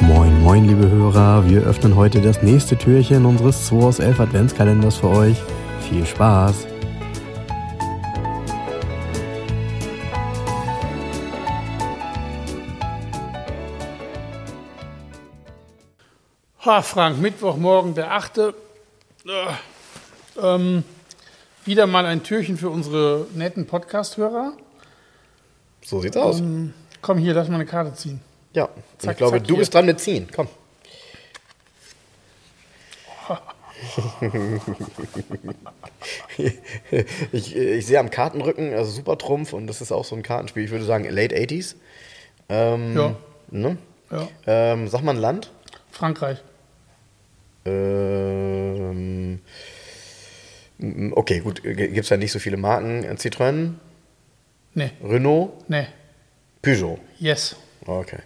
Moin, moin, liebe Hörer. Wir öffnen heute das nächste Türchen unseres 2 aus 11 Adventskalenders für euch. Viel Spaß! Ha, Frank, Mittwochmorgen, der 8. Äh, ähm, wieder mal ein Türchen für unsere netten Podcast-Hörer. So sieht's aus. Ähm, komm hier, lass mal eine Karte ziehen. ja, zack, ich glaube, zack, du hier. bist dran mit ziehen. Komm. ich, ich sehe am Kartenrücken, also super Trumpf und das ist auch so ein Kartenspiel, ich würde sagen Late 80s. Ähm, Ja. Ne? Ja. Ähm, sag mal ein Land. Frankreich. Ähm, okay, gut, gibt es ja nicht so viele Marken. Citroën, Nee, Renault, nee. Peugeot. Yes. Okay.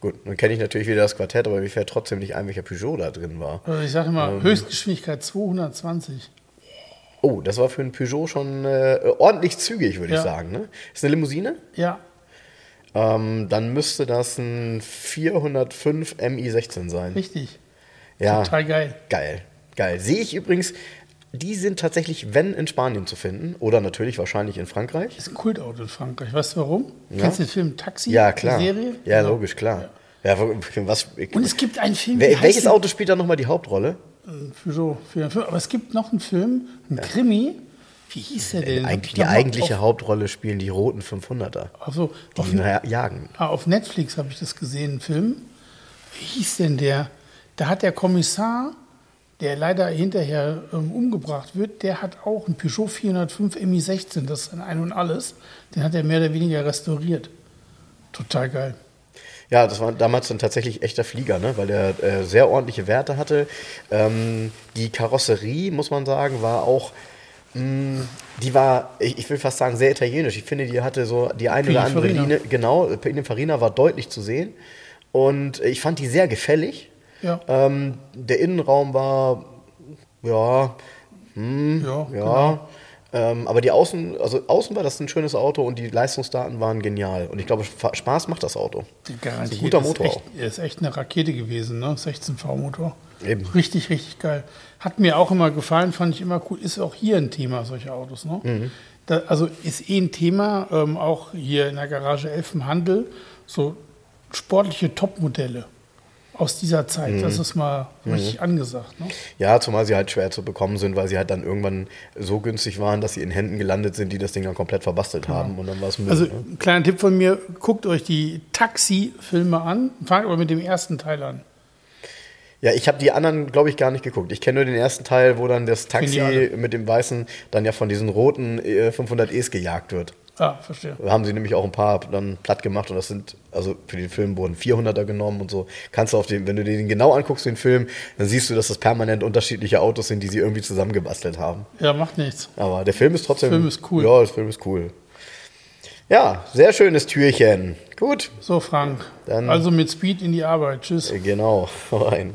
Gut, dann kenne ich natürlich wieder das Quartett, aber mir fällt trotzdem nicht ein, welcher Peugeot da drin war. Also ich sage Ähm. mal, Höchstgeschwindigkeit 220. Oh, das war für einen Peugeot schon äh, ordentlich zügig, würde Ja. ich sagen. Ne? Ist eine Limousine? Ja, Ähm, dann müsste das ein 405 MI16 sein. richtig. Ja, Total geil. geil. Geil. Sehe ich übrigens, die sind tatsächlich, wenn, in Spanien zu finden. Oder natürlich wahrscheinlich in Frankreich. Ist ein Kultauto in Frankreich. Weißt du warum? Ja. Kennst du den Film Taxi? Ja, die klar. Serie? Ja, Genau. logisch, klar. Ja, was, Und es gibt einen Film, heißt welches der? Auto spielt da nochmal die Hauptrolle? Peugeot 405. Aber es gibt noch einen Film, einen Krimi. Wie hieß der denn? Eigentlich, Ich die eigentliche auf, Hauptrolle spielen die roten 500er. Also, Die auf, jagen. ah, auf Netflix habe ich das gesehen, einen Film. Wie hieß denn der? Da hat der Kommissar, der leider hinterher ähm, umgebracht wird, der hat auch einen Peugeot 405 MI16, das ist ein Ein und Alles. Den hat er mehr oder weniger restauriert. Total geil. Ja, das war damals dann tatsächlich echter Flieger, ne? weil der äh, sehr ordentliche Werte hatte. Ähm, die Karosserie, muss man sagen, war auch, mh, die war, ich, ich will fast sagen, sehr italienisch. Ich finde, die hatte so die eine oder andere. Linie, genau, Pininfarina war deutlich zu sehen. Und ich fand die sehr gefällig. Ja. Ähm, der Innenraum war, ja, Ja, ja. genau. Ähm, aber die Außen, also außen war das ein schönes Auto und die Leistungsdaten waren genial. Und ich glaube, Spaß macht das Auto. Garantiert. Ist ein guter ist Motor echt, auch. ist echt eine Rakete gewesen, ne? 16 V-Motor. Eben. Richtig, richtig geil. Hat mir auch immer gefallen, fand ich immer cool. Ist auch hier ein Thema, solche Autos. Ne? Mhm. Da, also ist eh ein Thema, ähm, auch hier in der Garage 11 im Handel, so sportliche Topmodelle aus dieser Zeit. Mhm. Das ist mal richtig angesagt. Ne? Ja, zumal sie halt schwer zu bekommen sind, weil sie halt dann irgendwann so günstig waren, dass sie in Händen gelandet sind, die das Ding dann komplett verbastelt haben. Und dann war es. Also ne? ein kleiner Tipp von mir, guckt euch die Taxi-Filme an. Fangt aber mit dem ersten Teil an. Ja, ich habe die anderen, glaube ich, gar nicht geguckt. Ich kenne nur den ersten Teil, wo dann das Taxi mit dem weißen dann ja von diesen roten äh, 500 Es gejagt wird. Ah, verstehe. Da haben sie nämlich auch ein paar dann platt gemacht und das sind, also für den Film wurden 400er genommen und so. Kannst du auf den, wenn du den genau anguckst, den Film, dann siehst du, dass das permanent unterschiedliche Autos sind, die sie irgendwie zusammengebastelt haben. Ja, macht nichts. Aber der Film ist trotzdem. Film ist cool. Ja, der Film ist cool. Ja, sehr schönes Türchen. Gut, So, Frank. Dann- also mit Speed in die Arbeit. Tschüss. genau. Rein.